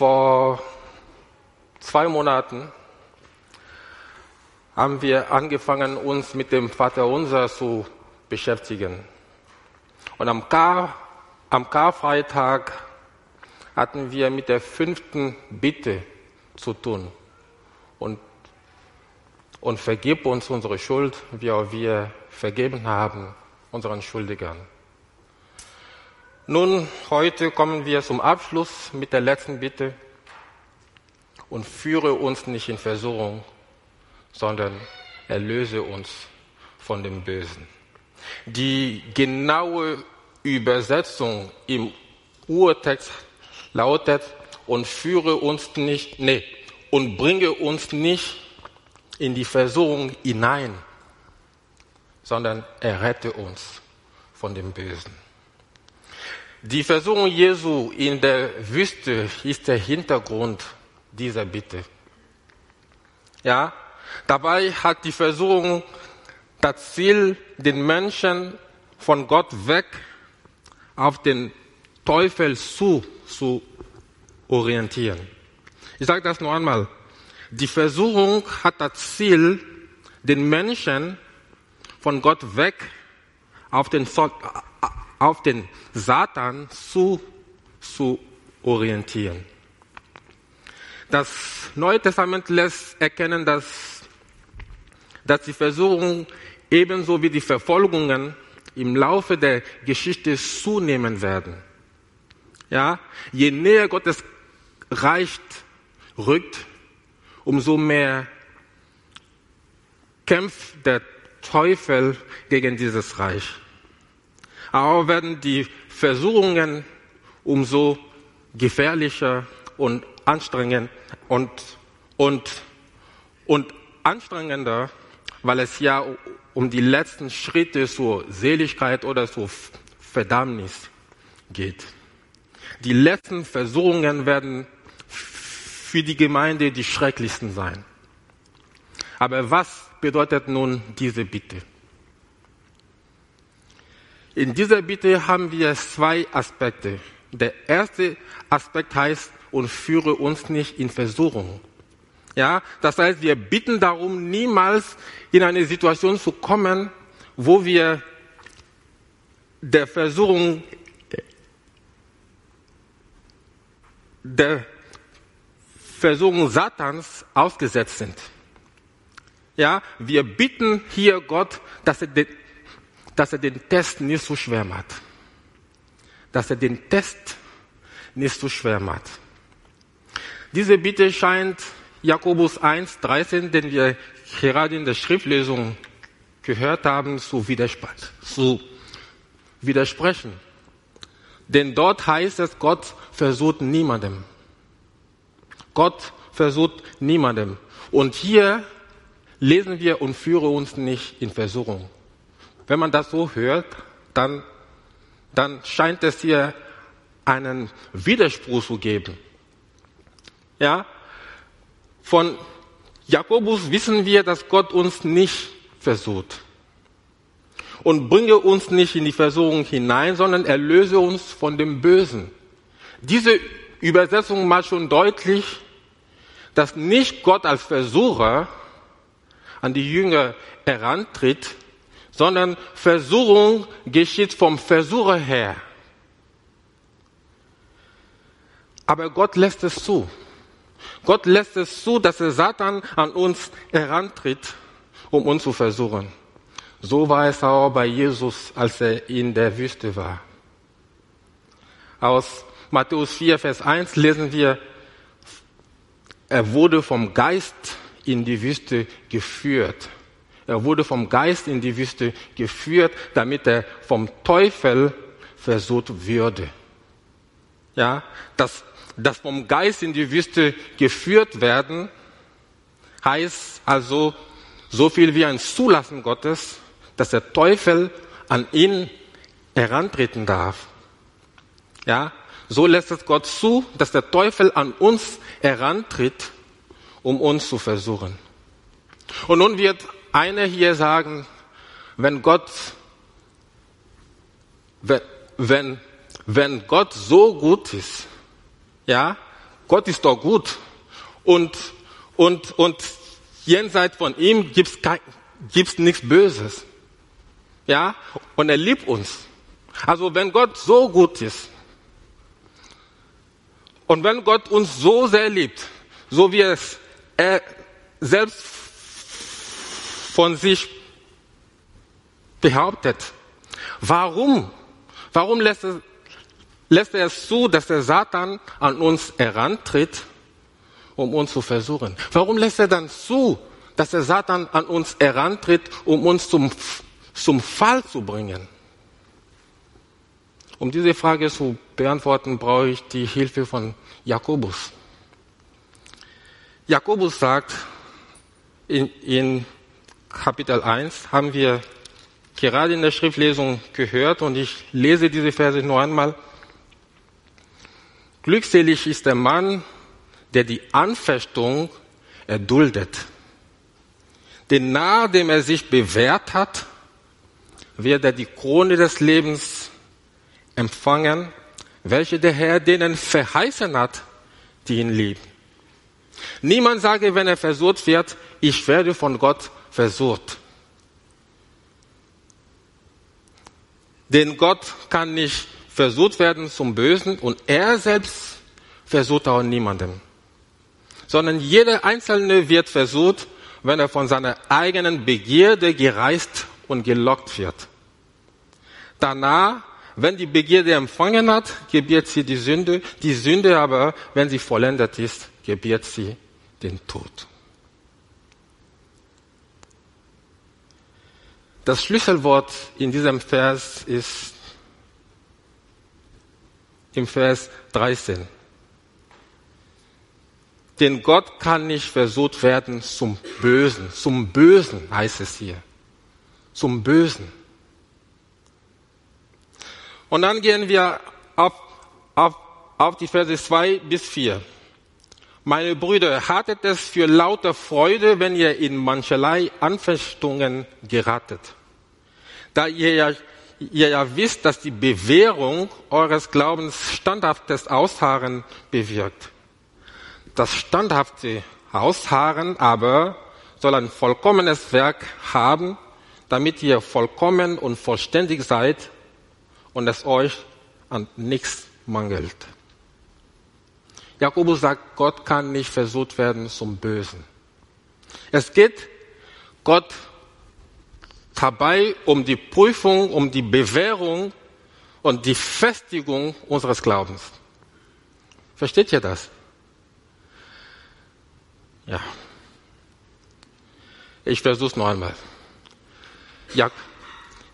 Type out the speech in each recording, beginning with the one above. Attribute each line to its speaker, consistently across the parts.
Speaker 1: Vor zwei Monaten haben wir angefangen, uns mit dem Vaterunser zu beschäftigen. Und am, Kar, am Karfreitag hatten wir mit der fünften Bitte zu tun. Und, und vergib uns unsere Schuld, wie auch wir vergeben haben unseren Schuldigern. Nun, heute kommen wir zum Abschluss mit der letzten Bitte und führe uns nicht in Versuchung, sondern erlöse uns von dem Bösen. Die genaue Übersetzung im Urtext lautet, und führe uns nicht, nee, und bringe uns nicht in die Versuchung hinein, sondern errette uns von dem Bösen. Die Versuchung Jesu in der Wüste ist der Hintergrund dieser Bitte. Ja, dabei hat die Versuchung das Ziel, den Menschen von Gott weg auf den Teufel zu, zu orientieren. Ich sage das noch einmal. Die Versuchung hat das Ziel, den Menschen von Gott weg auf den, auf den Satan zu, zu orientieren. Das Neue Testament lässt erkennen, dass, dass die Versuchung ebenso wie die Verfolgungen im Laufe der Geschichte zunehmen werden. Ja, je näher Gottes Reich rückt, umso mehr kämpft der Teufel gegen dieses Reich. Aber werden die Versuchungen umso gefährlicher und anstrengend und, und, und anstrengender, weil es ja um die letzten Schritte zur Seligkeit oder zur Verdammnis geht. Die letzten Versuchungen werden für die Gemeinde die schrecklichsten sein. Aber was bedeutet nun diese Bitte? In dieser Bitte haben wir zwei Aspekte. Der erste Aspekt heißt, und führe uns nicht in Versuchung. Ja, das heißt, wir bitten darum, niemals in eine Situation zu kommen, wo wir der Versuchung, der Versuchung Satans ausgesetzt sind. Ja, wir bitten hier Gott, dass er, den, dass er den Test nicht so schwer macht. Dass er den Test nicht so schwer macht. Diese Bitte scheint Jakobus 1, 13, den wir gerade in der Schriftlesung gehört haben, zu, zu widersprechen. Denn dort heißt es, Gott versucht niemandem. Gott versucht niemandem. Und hier lesen wir und führe uns nicht in Versuchung. Wenn man das so hört, dann, dann scheint es hier einen Widerspruch zu geben. Ja? Von Jakobus wissen wir, dass Gott uns nicht versucht. Und bringe uns nicht in die Versuchung hinein, sondern erlöse uns von dem Bösen. Diese Übersetzung macht schon deutlich, dass nicht Gott als Versucher an die Jünger herantritt, sondern Versuchung geschieht vom Versucher her. Aber Gott lässt es zu. Gott lässt es zu, dass der Satan an uns herantritt, um uns zu versuchen. So war es auch bei Jesus, als er in der Wüste war. Aus Matthäus 4, Vers 1 lesen wir, er wurde vom Geist in die Wüste geführt. Er wurde vom Geist in die Wüste geführt, damit er vom Teufel versucht würde. Ja, das das vom Geist in die Wüste geführt werden, heißt also so viel wie ein Zulassen Gottes, dass der Teufel an ihn herantreten darf. Ja, so lässt es Gott zu, dass der Teufel an uns herantritt, um uns zu versuchen. Und nun wird einer hier sagen, wenn Gott, wenn, wenn, wenn Gott so gut ist, ja, Gott ist doch gut und, und, und jenseits von ihm gibt's gibt's nichts Böses. Ja, und er liebt uns. Also wenn Gott so gut ist und wenn Gott uns so sehr liebt, so wie es er selbst von sich behauptet, warum? Warum lässt er, lässt er es zu, dass der Satan an uns herantritt, um uns zu versuchen? Warum lässt er dann zu, dass der Satan an uns herantritt, um uns zum, zum Fall zu bringen? Um diese Frage zu beantworten, brauche ich die Hilfe von Jakobus. Jakobus sagt, in, in Kapitel 1 haben wir gerade in der Schriftlesung gehört und ich lese diese Verse noch einmal. Glückselig ist der Mann, der die Anfechtung erduldet. Denn nachdem er sich bewährt hat, wird er die Krone des Lebens empfangen, welche der Herr denen verheißen hat, die ihn lieben. Niemand sage, wenn er versucht wird, ich werde von Gott versucht. Denn Gott kann nicht versucht werden zum Bösen und er selbst versucht auch niemanden. Sondern jeder Einzelne wird versucht, wenn er von seiner eigenen Begierde gereist und gelockt wird. Danach, wenn die Begierde empfangen hat, gebiert sie die Sünde. Die Sünde aber, wenn sie vollendet ist, gebiert sie den Tod. Das Schlüsselwort in diesem Vers ist im Vers 13. Denn Gott kann nicht versucht werden zum Bösen. Zum Bösen heißt es hier. Zum Bösen. Und dann gehen wir auf, auf, auf die Verse 2 bis 4. Meine Brüder, hattet es für lauter Freude, wenn ihr in mancherlei Anfechtungen geratet. Da ihr ja, ihr ja wisst, dass die Bewährung eures Glaubens standhaftes Ausharren bewirkt. Das standhafte Ausharren aber soll ein vollkommenes Werk haben, damit ihr vollkommen und vollständig seid und es euch an nichts mangelt. Jakobus sagt, Gott kann nicht versucht werden zum Bösen. Es geht Gott dabei um die Prüfung, um die Bewährung und die Festigung unseres Glaubens. Versteht ihr das? Ja. Ich versuche es noch einmal. Jak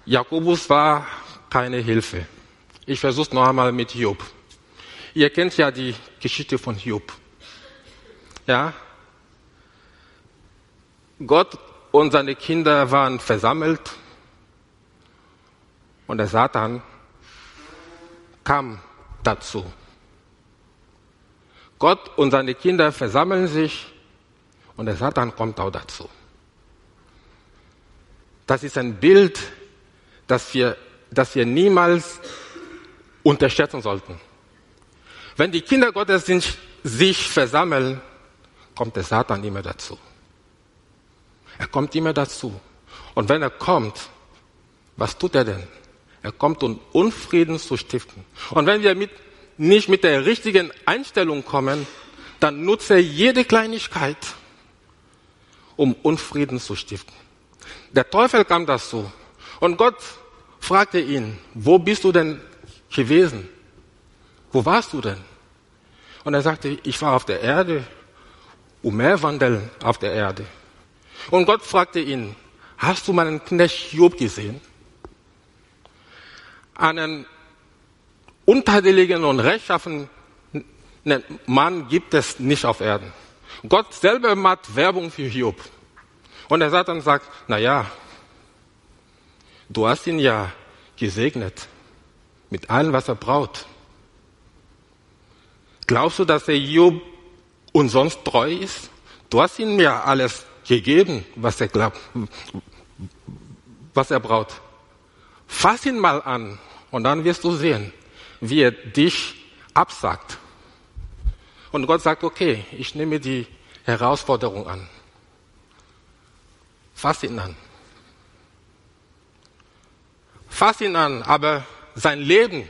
Speaker 1: Jakobus war keine Hilfe. Ich versuche es noch einmal mit Job. Ihr kennt ja die Geschichte von Job. Ja? Gott und seine Kinder waren versammelt und der Satan kam dazu. Gott und seine Kinder versammeln sich und der Satan kommt auch dazu. Das ist ein Bild, das wir, das wir niemals unterschätzen sollten. Wenn die Kinder Gottes sich versammeln, kommt der Satan immer dazu. Er kommt immer dazu. Und wenn er kommt, was tut er denn? Er kommt, um Unfrieden zu stiften. Und wenn wir mit, nicht mit der richtigen Einstellung kommen, dann nutzt er jede Kleinigkeit, um Unfrieden zu stiften. Der Teufel kam dazu. Und Gott fragte ihn, wo bist du denn gewesen? Wo warst du denn? Und er sagte, ich war auf der Erde, umherwandeln auf der Erde. Und Gott fragte ihn, hast du meinen Knecht Job gesehen? Einen unterdeligen und rechtschaffenen Mann gibt es nicht auf Erden. Gott selber macht Werbung für Job. Und der Satan sagt, na ja, du hast ihn ja gesegnet mit allem, was er braucht. Glaubst du, dass er Job und sonst treu ist? Du hast ihm ja alles gegeben, was er glaubt, was er braucht. Fass ihn mal an und dann wirst du sehen, wie er dich absagt. Und Gott sagt, okay, ich nehme die Herausforderung an. Fass ihn an. Fass ihn an, aber sein Leben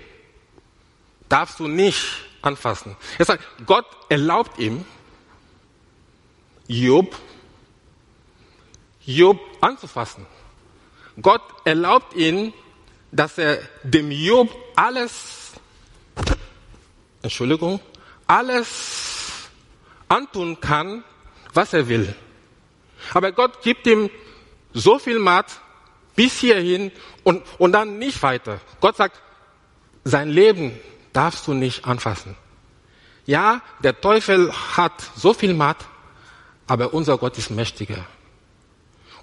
Speaker 1: darfst du nicht anfassen. Er sagt, Gott erlaubt ihm, Job, Job anzufassen. Gott erlaubt ihn, dass er dem Job alles, Entschuldigung, alles antun kann, was er will. Aber Gott gibt ihm so viel Macht bis hierhin und, und dann nicht weiter. Gott sagt, sein Leben darfst du nicht anfassen. Ja, der Teufel hat so viel Macht, aber unser Gott ist mächtiger.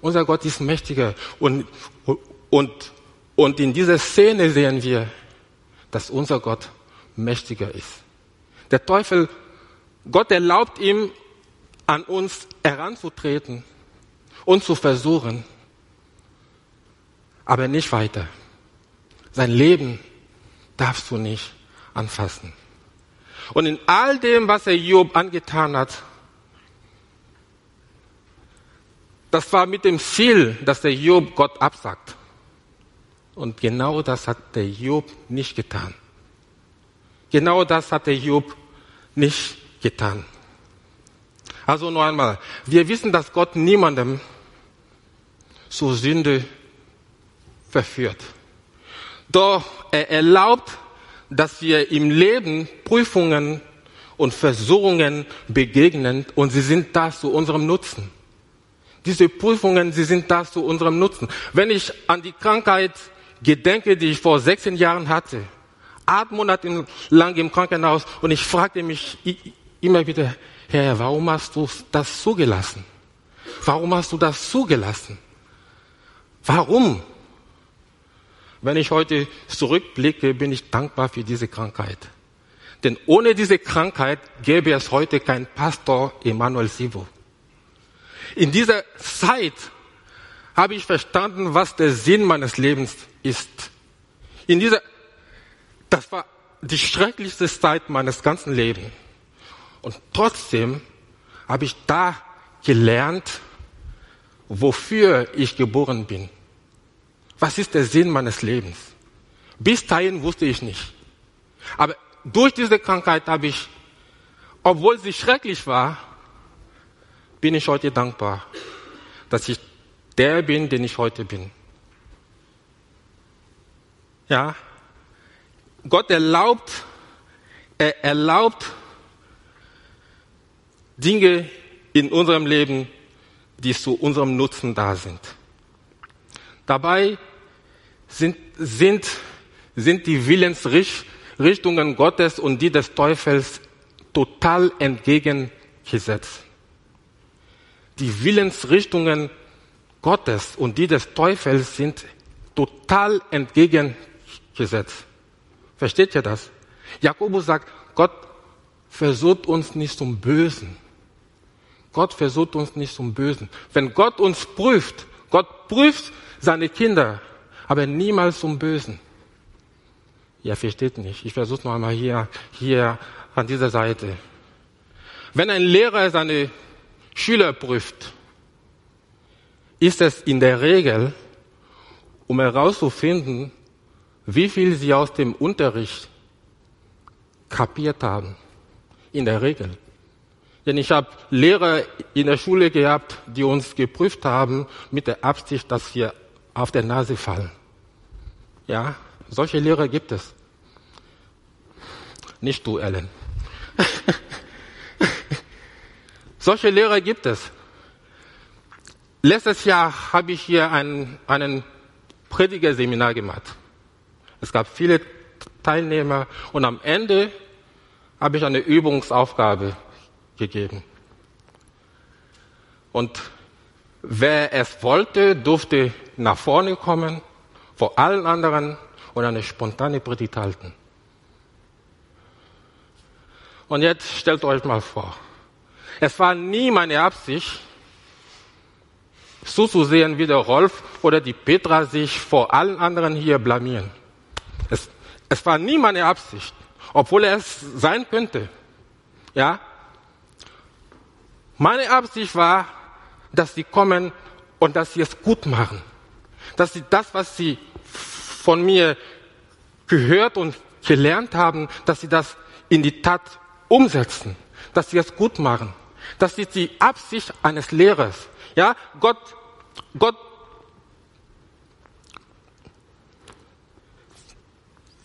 Speaker 1: Unser Gott ist mächtiger. Und, und, und in dieser Szene sehen wir, dass unser Gott mächtiger ist. Der Teufel, Gott erlaubt ihm, an uns heranzutreten und zu versuchen, aber nicht weiter. Sein Leben darfst du nicht anfassen. Und in all dem, was er Job angetan hat, das war mit dem Ziel, dass der Job Gott absagt. Und genau das hat der Job nicht getan. Genau das hat der Job nicht getan. Also noch einmal, wir wissen, dass Gott niemandem zur Sünde verführt. Doch er erlaubt, dass wir im Leben Prüfungen und Versuchungen begegnen und sie sind da zu unserem Nutzen. Diese Prüfungen, sie sind da zu unserem Nutzen. Wenn ich an die Krankheit gedenke, die ich vor 16 Jahren hatte, acht Monate lang im Krankenhaus und ich fragte mich immer wieder, Herr, warum hast du das zugelassen? Warum hast du das zugelassen? Warum? Wenn ich heute zurückblicke, bin ich dankbar für diese Krankheit. Denn ohne diese Krankheit gäbe es heute keinen Pastor Emanuel Sivo. In dieser Zeit habe ich verstanden, was der Sinn meines Lebens ist. In dieser, das war die schrecklichste Zeit meines ganzen Lebens. Und trotzdem habe ich da gelernt, wofür ich geboren bin. Was ist der Sinn meines Lebens? Bis dahin wusste ich nicht. Aber durch diese Krankheit habe ich, obwohl sie schrecklich war, bin ich heute dankbar, dass ich der bin, den ich heute bin. Ja, Gott erlaubt, er erlaubt Dinge in unserem Leben, die zu unserem Nutzen da sind. Dabei sind, sind, sind die Willensrichtungen Gottes und die des Teufels total entgegengesetzt. Die Willensrichtungen Gottes und die des Teufels sind total entgegengesetzt. Versteht ihr das? Jakobus sagt, Gott versucht uns nicht zum Bösen. Gott versucht uns nicht zum Bösen. Wenn Gott uns prüft, Gott prüft seine Kinder, aber niemals zum Bösen. Ja, versteht nicht. Ich versuche noch einmal hier, hier an dieser Seite. Wenn ein Lehrer seine Schüler prüft, ist es in der Regel, um herauszufinden, wie viel sie aus dem Unterricht kapiert haben. In der Regel. Denn ich habe Lehrer in der Schule gehabt, die uns geprüft haben mit der Absicht, dass wir auf der Nase fallen. Ja, solche Lehrer gibt es. Nicht du, Ellen. solche Lehrer gibt es. Letztes Jahr habe ich hier ein, einen Predigerseminar gemacht. Es gab viele Teilnehmer und am Ende habe ich eine Übungsaufgabe gegeben. Und wer es wollte, durfte nach vorne kommen, vor allen anderen und eine spontane Predigt halten. Und jetzt stellt euch mal vor, es war nie meine Absicht, so zu sehen, wie der Rolf oder die Petra sich vor allen anderen hier blamieren. Es, es war nie meine Absicht, obwohl es sein könnte. Ja? Meine Absicht war, dass sie kommen und dass sie es gut machen. Dass sie das, was sie von mir gehört und gelernt haben, dass sie das in die Tat umsetzen. Dass sie es gut machen. Das ist die Absicht eines Lehrers. Ja, Gott, Gott,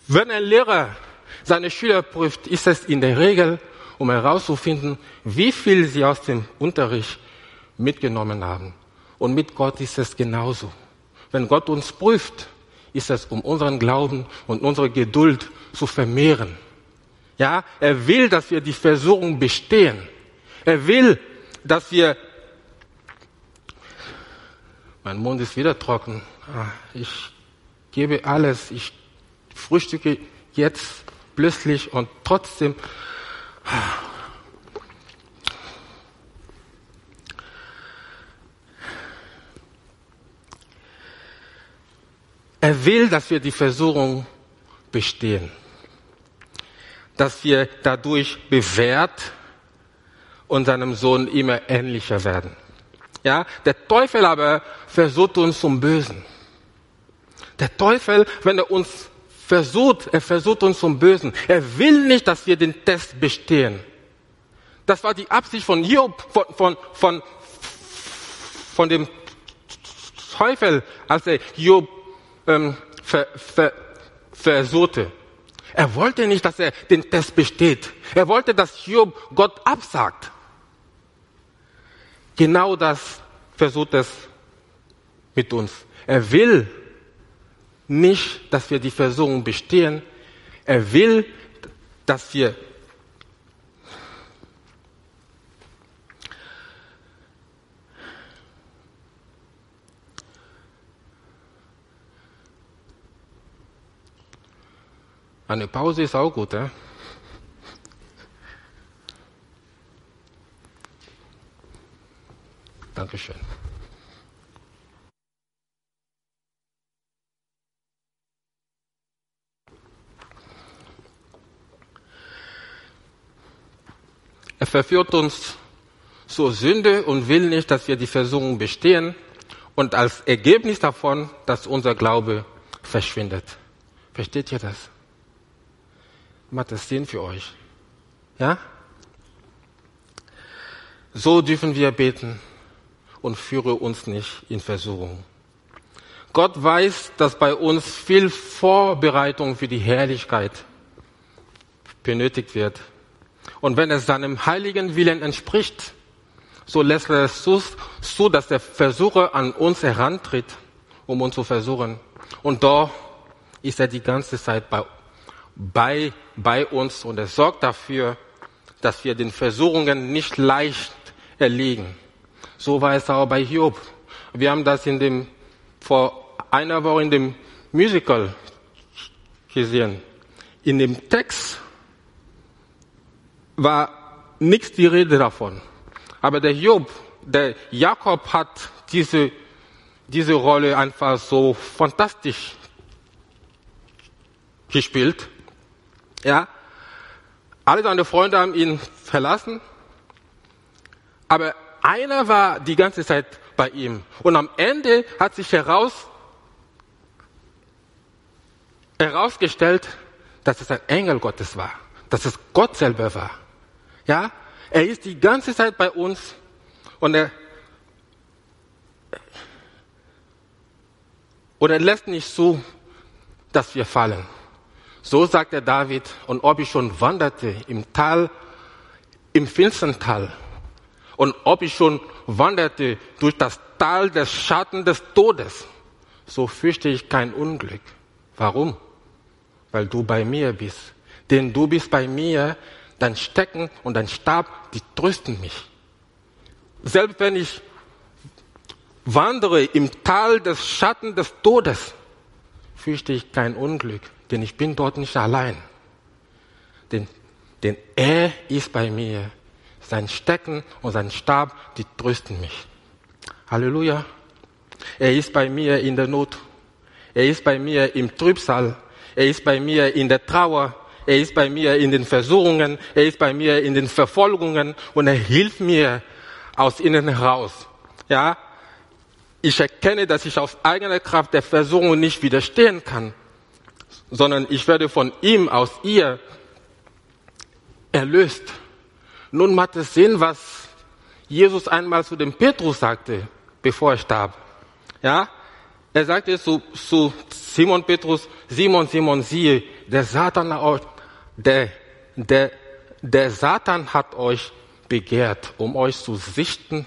Speaker 1: wenn ein Lehrer seine Schüler prüft, ist es in der Regel, um herauszufinden, wie viel sie aus dem Unterricht mitgenommen haben. Und mit Gott ist es genauso. Wenn Gott uns prüft, ist es um unseren Glauben und unsere Geduld zu vermehren. Ja, er will, dass wir die Versuchung bestehen. Er will, dass wir mein Mund ist wieder trocken. Ah, ich gebe alles. Ich frühstücke jetzt plötzlich und trotzdem. Er will, dass wir die Versuchung bestehen, dass wir dadurch bewährt und seinem Sohn immer ähnlicher werden. Ja, der Teufel aber versucht uns zum Bösen. Der Teufel, wenn er uns versucht, er versucht uns zum Bösen. Er will nicht, dass wir den Test bestehen. Das war die Absicht von Job, von, von, von, von dem Teufel, als er Job ähm, ver, ver, versuchte. Er wollte nicht, dass er den Test besteht. Er wollte, dass Job Gott absagt. Genau das versucht es mit uns. Er will nicht, dass wir die Versuchung bestehen. Er will, dass wir Eine Pause ist auch gut, ja? Dankeschön. Er verführt uns zur Sünde und will nicht, dass wir die Versuchung bestehen und als Ergebnis davon, dass unser Glaube verschwindet. Versteht ihr das? Macht das Sinn für euch? Ja? So dürfen wir beten und führe uns nicht in Versuchung. Gott weiß, dass bei uns viel Vorbereitung für die Herrlichkeit benötigt wird. Und wenn es seinem heiligen Willen entspricht, so lässt er es so, dass der Versucher an uns herantritt, um uns zu versuchen. Und da ist er die ganze Zeit bei, bei, bei uns und er sorgt dafür, dass wir den Versuchungen nicht leicht erliegen. So war es auch bei Job. Wir haben das in dem, vor einer Woche in dem Musical gesehen. In dem Text war nichts die Rede davon. Aber der Job, der Jakob hat diese, diese Rolle einfach so fantastisch gespielt. Ja. Alle seine Freunde haben ihn verlassen. Aber einer war die ganze Zeit bei ihm. Und am Ende hat sich heraus, herausgestellt, dass es ein Engel Gottes war. Dass es Gott selber war. Ja? Er ist die ganze Zeit bei uns und er, und er lässt nicht zu, dass wir fallen. So sagt der David, und ob ich schon wanderte im Tal, im finstern Tal, und ob ich schon wanderte durch das Tal des Schatten des Todes, so fürchte ich kein Unglück. Warum? Weil du bei mir bist. Denn du bist bei mir, dein Stecken und dein Stab, die trösten mich. Selbst wenn ich wandere im Tal des Schatten des Todes, fürchte ich kein Unglück, denn ich bin dort nicht allein. Denn, denn er ist bei mir sein Stecken und sein Stab, die trösten mich. Halleluja. Er ist bei mir in der Not. Er ist bei mir im Trübsal. Er ist bei mir in der Trauer. er ist bei mir in den Versuchungen, er ist bei mir in den Verfolgungen und er hilft mir aus innen heraus. Ja, ich erkenne, dass ich aus eigener Kraft der Versuchung nicht widerstehen kann, sondern ich werde von ihm, aus ihr erlöst. Nun macht es Sinn, was Jesus einmal zu dem Petrus sagte, bevor er starb. Ja, er sagte zu, zu Simon Petrus, Simon, Simon, siehe, der Satan, der, der, der Satan hat euch begehrt, um euch zu sichten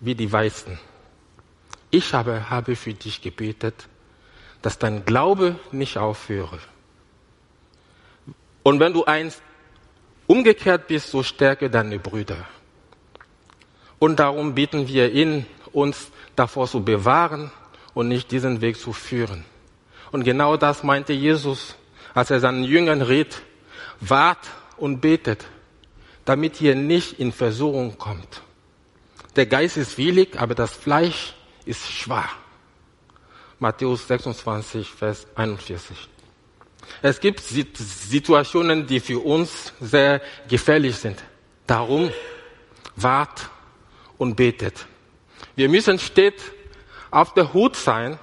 Speaker 1: wie die Weißen. Ich aber habe für dich gebetet, dass dein Glaube nicht aufhöre. Und wenn du einst umgekehrt bist, so stärke deine Brüder. Und darum bitten wir ihn, uns davor zu bewahren und nicht diesen Weg zu führen. Und genau das meinte Jesus, als er seinen Jüngern riet, wart und betet, damit ihr nicht in Versuchung kommt. Der Geist ist willig, aber das Fleisch ist schwach. Matthäus 26, Vers 41. Es gibt Situationen, die für uns sehr gefährlich sind. Darum wart und betet. Wir müssen stets auf der Hut sein,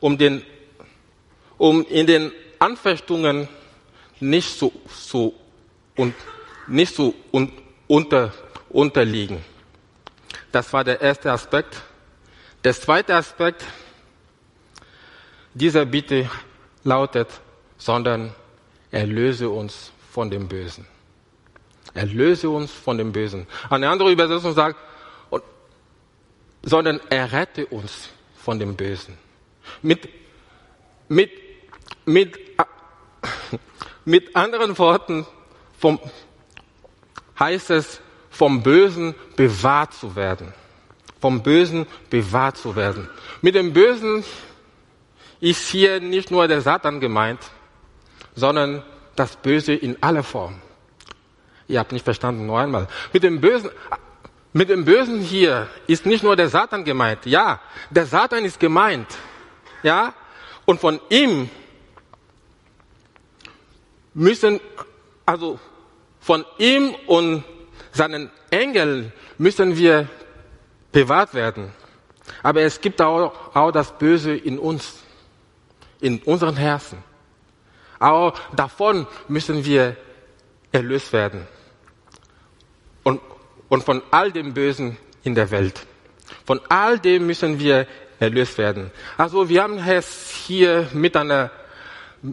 Speaker 1: um, den, um in den Anfechtungen nicht so, so und nicht so un, unter, unterliegen. Das war der erste Aspekt. Der zweite Aspekt dieser Bitte lautet, sondern erlöse uns von dem Bösen. Erlöse uns von dem Bösen. Eine andere Übersetzung sagt, sondern errette uns von dem Bösen. Mit, mit, mit, mit anderen Worten vom, heißt es, vom Bösen bewahrt zu werden. Vom Bösen bewahrt zu werden. Mit dem Bösen ist hier nicht nur der Satan gemeint, sondern das Böse in aller Form. Ihr habt nicht verstanden, nur einmal. Mit dem Bösen, mit dem Bösen hier ist nicht nur der Satan gemeint. Ja, der Satan ist gemeint. Ja, und von ihm müssen, also von ihm und seinen Engeln müssen wir bewahrt werden. Aber es gibt auch, auch das Böse in uns, in unseren Herzen. Auch davon müssen wir erlöst werden. Und und von all dem Bösen in der Welt. Von all dem müssen wir erlöst werden. Also wir haben es hier mit einer,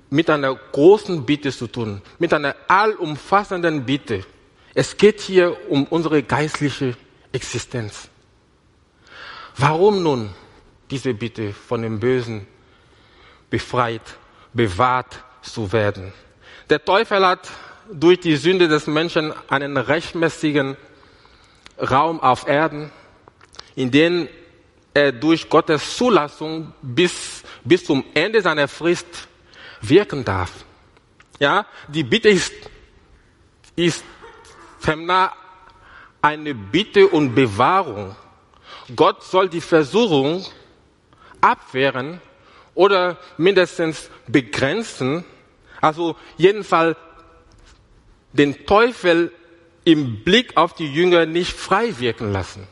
Speaker 1: mit einer großen Bitte zu tun, mit einer allumfassenden Bitte. Es geht hier um unsere geistliche Existenz. Warum nun diese Bitte von dem Bösen befreit, bewahrt zu werden? Der Teufel hat durch die Sünde des Menschen einen rechtmäßigen Raum auf Erden, in dem er durch Gottes Zulassung bis, bis zum Ende seiner Frist wirken darf. Ja, die Bitte ist, ist eine Bitte und Bewahrung. Gott soll die Versuchung abwehren oder mindestens begrenzen, also jedenfalls den Teufel im Blick auf die Jünger nicht frei wirken lassen.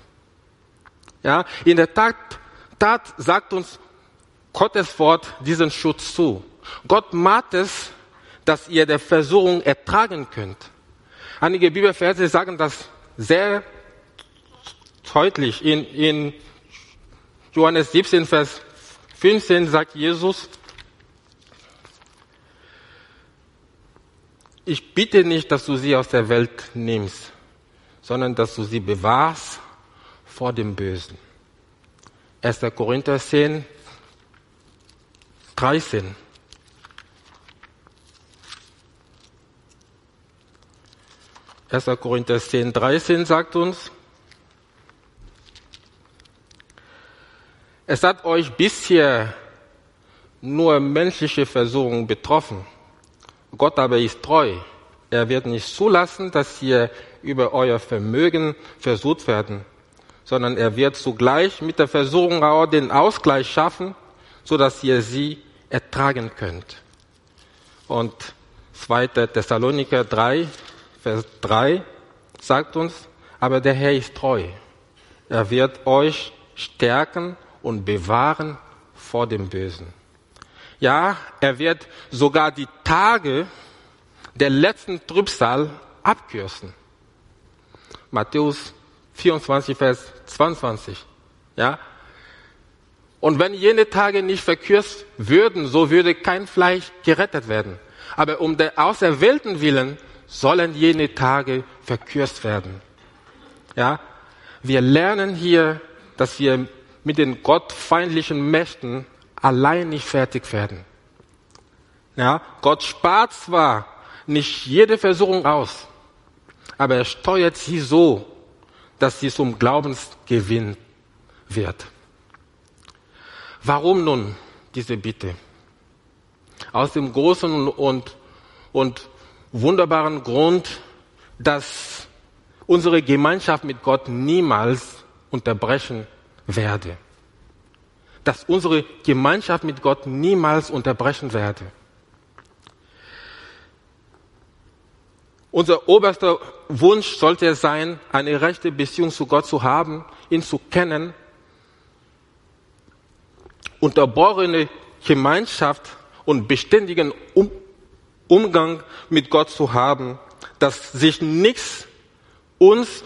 Speaker 1: Ja, in der Tat, Tat sagt uns Gottes Wort diesen Schutz zu. Gott macht es, dass ihr der Versuchung ertragen könnt. Einige Bibelverse sagen das sehr deutlich. In, in Johannes 17, Vers 15 sagt Jesus, ich bitte nicht, dass du sie aus der Welt nimmst, sondern dass du sie bewahrst vor dem Bösen. 1. Korinther 10, 13. Erster Korinther 10, 13 sagt uns, es hat euch bisher nur menschliche Versuchung betroffen. Gott aber ist treu. Er wird nicht zulassen, dass ihr über euer Vermögen versucht werden, sondern er wird zugleich mit der Versuchung auch den Ausgleich schaffen, so dass ihr sie ertragen könnt. Und 2. Thessaloniker 3, Vers 3 sagt uns, aber der Herr ist treu. Er wird euch stärken und bewahren vor dem Bösen. Ja, er wird sogar die Tage der letzten Trübsal abkürzen. Matthäus 24, Vers 22. Ja. Und wenn jene Tage nicht verkürzt würden, so würde kein Fleisch gerettet werden. Aber um der Auserwählten willen sollen jene Tage verkürzt werden. Ja. Wir lernen hier, dass wir mit den gottfeindlichen Mächten allein nicht fertig werden. Ja, Gott spart zwar nicht jede Versuchung aus, aber er steuert sie so, dass sie zum Glaubensgewinn wird. Warum nun diese Bitte? Aus dem großen und, und wunderbaren Grund, dass unsere Gemeinschaft mit Gott niemals unterbrechen werde. Dass unsere Gemeinschaft mit Gott niemals unterbrechen werde. Unser oberster Wunsch sollte sein, eine rechte Beziehung zu Gott zu haben, ihn zu kennen, unterbrochene Gemeinschaft und beständigen um Umgang mit Gott zu haben, dass sich nichts uns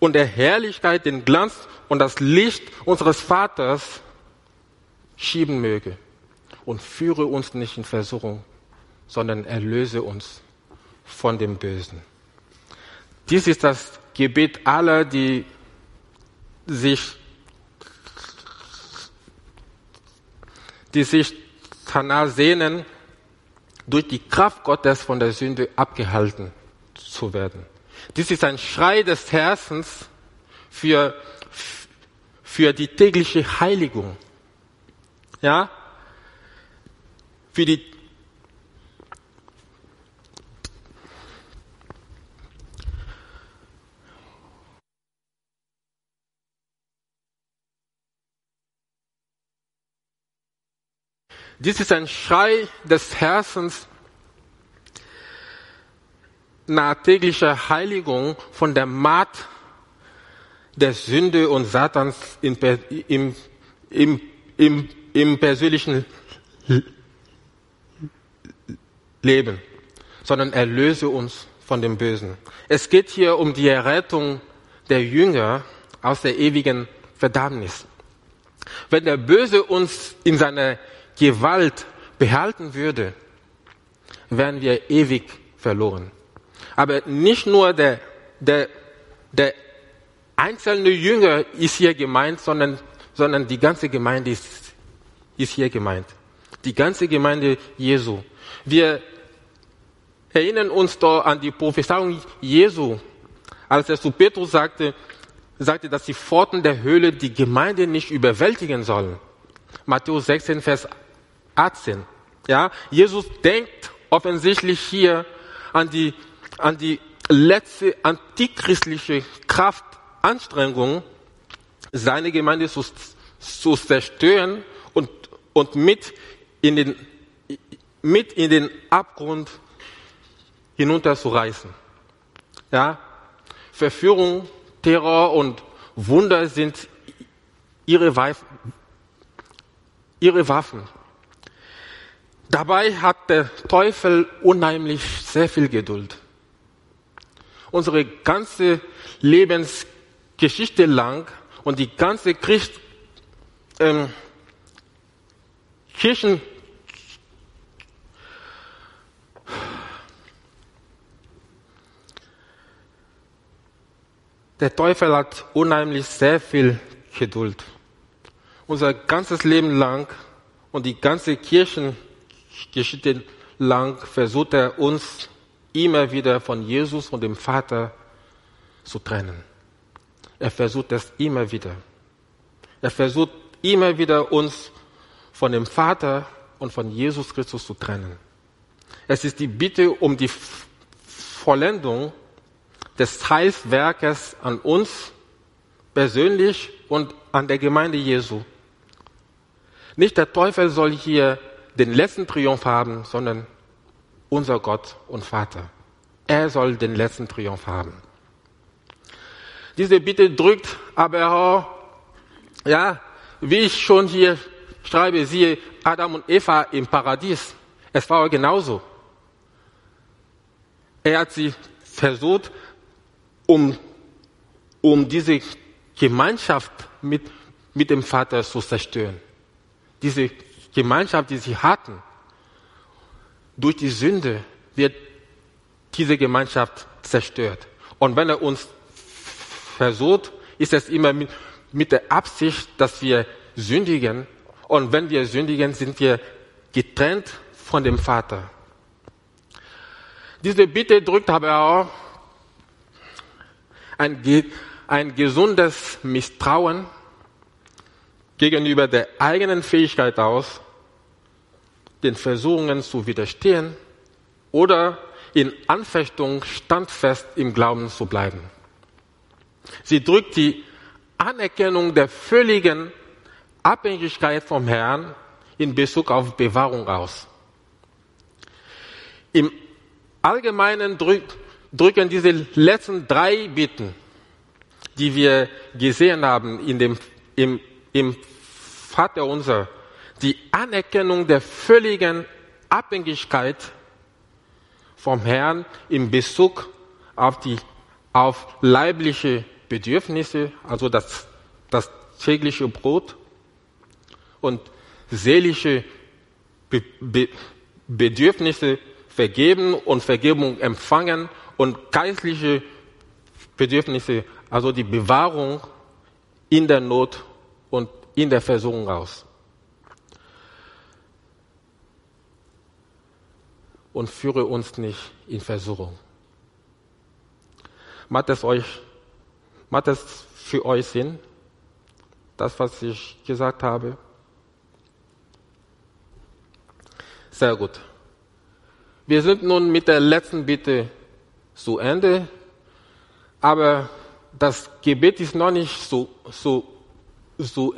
Speaker 1: und der Herrlichkeit, den Glanz und das Licht unseres Vaters schieben möge und führe uns nicht in Versuchung, sondern erlöse uns von dem Bösen. Dies ist das Gebet aller, die sich, die sich danach sehnen, durch die Kraft Gottes von der Sünde abgehalten zu werden. Dies ist ein Schrei des Herzens für, für die tägliche Heiligung. Ja? Für die Dies ist ein Schrei des Herzens nach täglicher Heiligung von der Macht der Sünde und Satans im, im, im, im, im persönlichen Leben, sondern erlöse uns von dem Bösen. Es geht hier um die Errettung der Jünger aus der ewigen Verdammnis. Wenn der Böse uns in seiner Gewalt behalten würde, wären wir ewig verloren. Aber nicht nur der, der, der einzelne Jünger ist hier gemeint, sondern, sondern die ganze Gemeinde ist, ist hier gemeint. Die ganze Gemeinde Jesu. Wir erinnern uns doch an die Prophezeiung Jesu, als er zu Petrus sagte, sagte, dass die Pforten der Höhle die Gemeinde nicht überwältigen sollen. Matthäus 16, Vers 18. Ja, Jesus denkt offensichtlich hier an die, an die letzte antichristliche Kraftanstrengung, seine Gemeinde zu, zu zerstören und, und mit in den, mit in den Abgrund hinunterzureißen. Ja, Verführung, Terror und Wunder sind ihre, Waffen, ihre Waffen. Dabei hat der Teufel unheimlich sehr viel Geduld. Unsere ganze Lebensgeschichte lang und die ganze Christ, ähm, Kirchen, der Teufel hat unheimlich sehr viel Geduld. Unser ganzes Leben lang und die ganze Kirchen Geschichte lang versucht er uns immer wieder von Jesus und dem Vater zu trennen. Er versucht das immer wieder. Er versucht immer wieder uns von dem Vater und von Jesus Christus zu trennen. Es ist die Bitte um die Vollendung des Heilswerkes an uns persönlich und an der Gemeinde Jesu. Nicht der Teufel soll hier den letzten Triumph haben, sondern unser Gott und Vater. Er soll den letzten Triumph haben. Diese Bitte drückt aber ja, wie ich schon hier schreibe, siehe Adam und Eva im Paradies. Es war genauso. Er hat sie versucht, um, um diese Gemeinschaft mit, mit dem Vater zu zerstören. Diese Gemeinschaft, die sie hatten, durch die Sünde wird diese Gemeinschaft zerstört. Und wenn er uns versucht, ist es immer mit, mit der Absicht, dass wir sündigen. Und wenn wir sündigen, sind wir getrennt von dem Vater. Diese Bitte drückt aber auch ein, ein gesundes Misstrauen gegenüber der eigenen Fähigkeit aus, den Versuchungen zu widerstehen oder in Anfechtung standfest im Glauben zu bleiben. Sie drückt die Anerkennung der völligen Abhängigkeit vom Herrn in Bezug auf Bewahrung aus. Im Allgemeinen drücken diese letzten drei Bitten, die wir gesehen haben in dem, im, im Vater unser, die Anerkennung der völligen Abhängigkeit vom Herrn in Bezug auf die, auf leibliche Bedürfnisse, also das, das tägliche Brot und seelische Be Be Bedürfnisse vergeben und Vergebung empfangen und geistliche Bedürfnisse, also die Bewahrung in der Not und in der Versuchung aus. Und führe uns nicht in Versuchung. Macht es euch, macht es für euch Sinn? Das, was ich gesagt habe? Sehr gut. Wir sind nun mit der letzten Bitte zu Ende, aber das Gebet ist noch nicht so, so, so,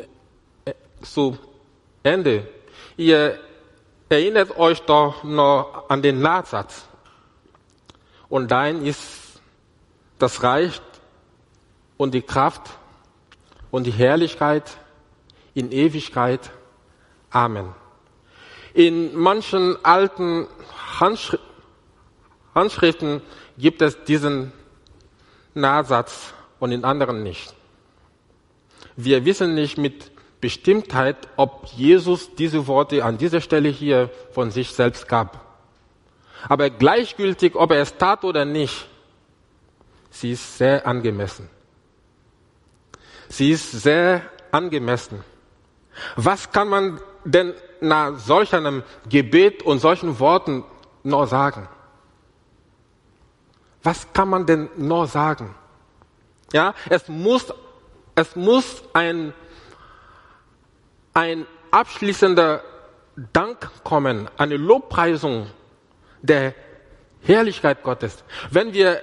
Speaker 1: so Ende. Ihr erinnert euch doch noch an den Nachsatz. Und dein ist das Reich und die Kraft und die Herrlichkeit in Ewigkeit. Amen. In manchen alten Handschriften gibt es diesen Nachsatz und in anderen nicht. Wir wissen nicht mit Bestimmtheit, ob Jesus diese Worte an dieser Stelle hier von sich selbst gab. Aber gleichgültig, ob er es tat oder nicht, sie ist sehr angemessen. Sie ist sehr angemessen. Was kann man denn nach solch einem Gebet und solchen Worten noch sagen? Was kann man denn noch sagen? Ja, es muss, es muss ein, ein abschließender Dank kommen, eine Lobpreisung der Herrlichkeit Gottes. Wenn wir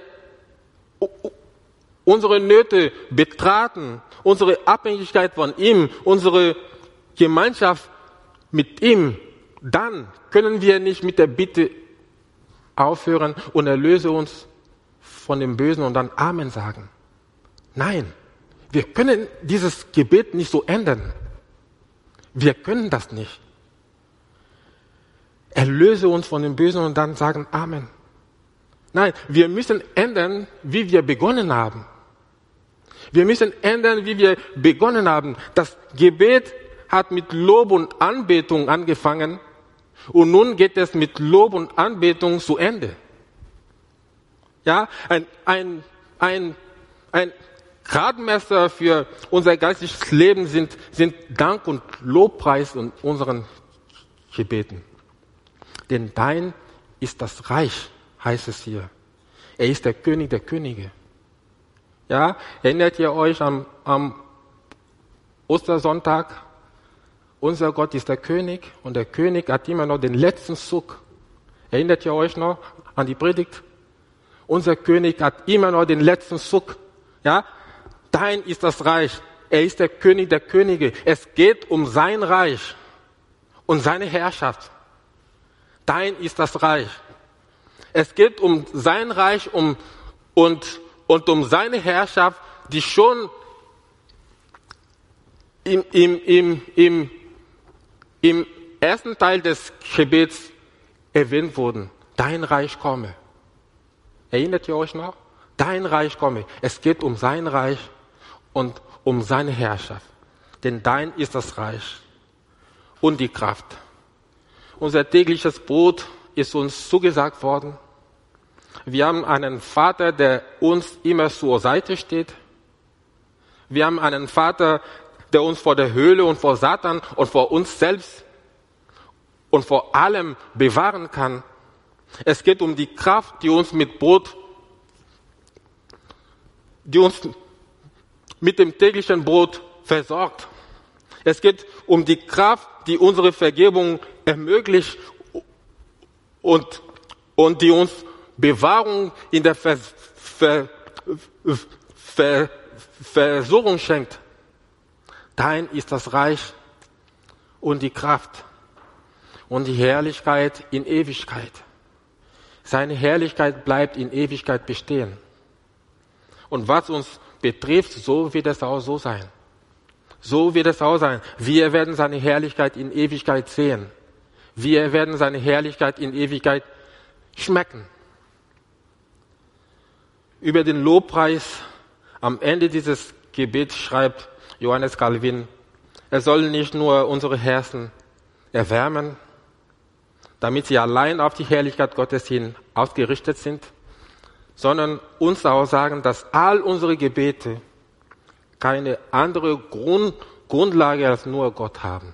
Speaker 1: unsere Nöte betraten, unsere Abhängigkeit von ihm, unsere Gemeinschaft mit ihm, dann können wir nicht mit der Bitte aufhören und erlöse uns von dem Bösen und dann Amen sagen. Nein, wir können dieses Gebet nicht so ändern. Wir können das nicht. Erlöse uns von dem Bösen und dann sagen Amen. Nein, wir müssen ändern, wie wir begonnen haben. Wir müssen ändern, wie wir begonnen haben. Das Gebet hat mit Lob und Anbetung angefangen und nun geht es mit Lob und Anbetung zu Ende. Ja, ein, ein, ein, ein Gradmesser für unser geistiges Leben sind, sind Dank und Lobpreis in unseren Gebeten. Denn dein ist das Reich, heißt es hier. Er ist der König der Könige. Ja, erinnert ihr euch am, am Ostersonntag? Unser Gott ist der König und der König hat immer noch den letzten Zug. Erinnert ihr euch noch an die Predigt? Unser König hat immer noch den letzten Zug. Ja, dein ist das Reich. Er ist der König der Könige. Es geht um sein Reich und seine Herrschaft. Dein ist das Reich. Es geht um sein Reich um, und, und um seine Herrschaft, die schon im, im, im, im, im ersten Teil des Gebets erwähnt wurden. Dein Reich komme. Erinnert ihr euch noch? Dein Reich komme. Es geht um sein Reich und um seine Herrschaft. Denn dein ist das Reich und die Kraft. Unser tägliches Brot ist uns zugesagt worden. Wir haben einen Vater, der uns immer zur Seite steht. Wir haben einen Vater, der uns vor der Höhle und vor Satan und vor uns selbst und vor allem bewahren kann. Es geht um die Kraft, die uns mit Brot, die uns mit dem täglichen Brot versorgt. Es geht um die Kraft, die unsere Vergebung ermöglicht und, und die uns Bewahrung in der Ver, Ver, Ver, Versuchung schenkt. Dein ist das Reich und die Kraft und die Herrlichkeit in Ewigkeit. Seine Herrlichkeit bleibt in Ewigkeit bestehen. Und was uns betrifft, so wird es auch so sein. So wird es auch sein. Wir werden seine Herrlichkeit in Ewigkeit sehen. Wir werden seine Herrlichkeit in Ewigkeit schmecken. Über den Lobpreis am Ende dieses Gebets schreibt Johannes Calvin, er soll nicht nur unsere Herzen erwärmen, damit sie allein auf die Herrlichkeit Gottes hin ausgerichtet sind, sondern uns auch sagen, dass all unsere Gebete keine andere Grund, Grundlage als nur Gott haben.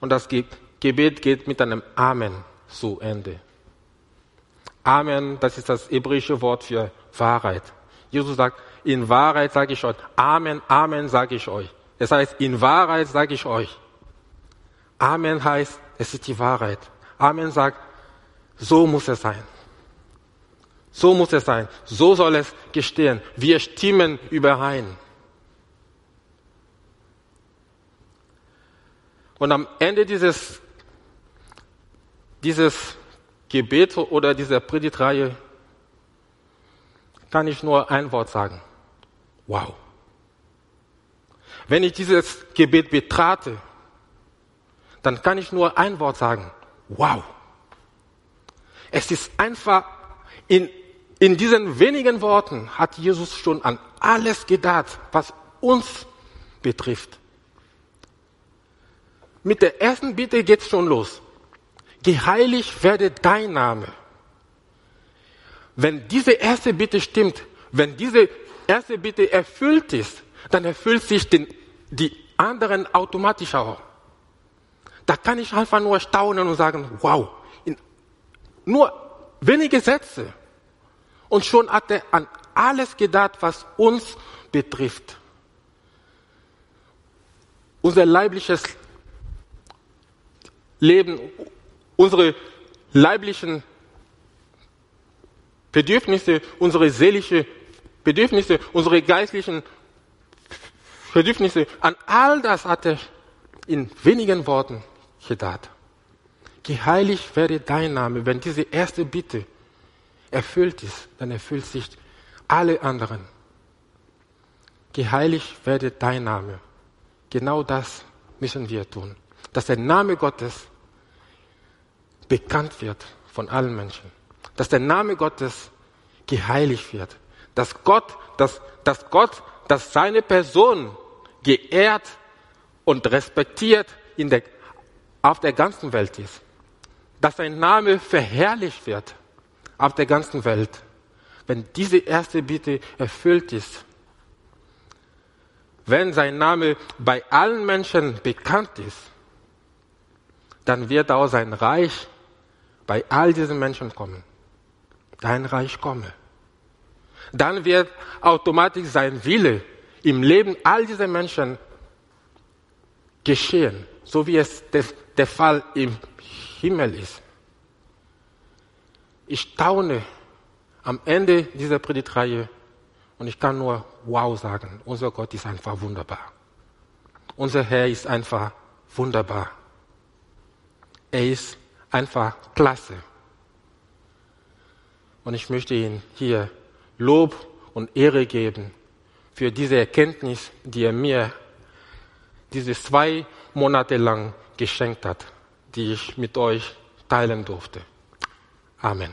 Speaker 1: Und das Gebet geht mit einem Amen zu Ende. Amen, das ist das hebräische Wort für Wahrheit. Jesus sagt, in Wahrheit sage ich euch. Amen, Amen sage ich euch. Das heißt, in Wahrheit sage ich euch. Amen heißt, es ist die Wahrheit. Amen sagt, so muss es sein. So muss es sein. So soll es gestehen. Wir stimmen überein. Und am Ende dieses, dieses Gebet oder dieser Predigtreihe kann ich nur ein Wort sagen. Wow. Wenn ich dieses Gebet betrate, dann kann ich nur ein Wort sagen. Wow. Es ist einfach, in, in diesen wenigen Worten hat Jesus schon an alles gedacht, was uns betrifft. Mit der ersten Bitte geht's schon los. Geheiligt werde dein Name. Wenn diese erste Bitte stimmt, wenn diese erste Bitte erfüllt ist, dann erfüllt sich den, die anderen automatisch auch. Da kann ich einfach nur staunen und sagen, wow, in nur wenige Sätze. Und schon hat er an alles gedacht, was uns betrifft. Unser leibliches Leben, unsere leiblichen Bedürfnisse, unsere seelische Bedürfnisse, unsere geistlichen Bedürfnisse, an all das hat er in wenigen Worten gedacht. Geheiligt werde dein Name. Wenn diese erste Bitte erfüllt ist, dann erfüllt sich alle anderen. Geheiligt werde dein Name. Genau das müssen wir tun. Dass der Name Gottes bekannt wird von allen Menschen. Dass der Name Gottes geheiligt wird. Dass Gott, dass, dass Gott, dass seine Person geehrt und respektiert in der, auf der ganzen Welt ist. Dass sein Name verherrlicht wird auf der ganzen Welt. Wenn diese erste Bitte erfüllt ist, wenn sein Name bei allen Menschen bekannt ist, dann wird auch sein Reich bei all diesen Menschen kommen. Dein Reich komme. Dann wird automatisch sein Wille im Leben all dieser Menschen geschehen, so wie es der Fall im Himmel ist. Ich staune am Ende dieser Predigtreihe und ich kann nur wow sagen. Unser Gott ist einfach wunderbar. Unser Herr ist einfach wunderbar. Er ist einfach klasse. Und ich möchte ihm hier Lob und Ehre geben für diese Erkenntnis, die er mir diese zwei Monate lang geschenkt hat, die ich mit euch teilen durfte. Amen.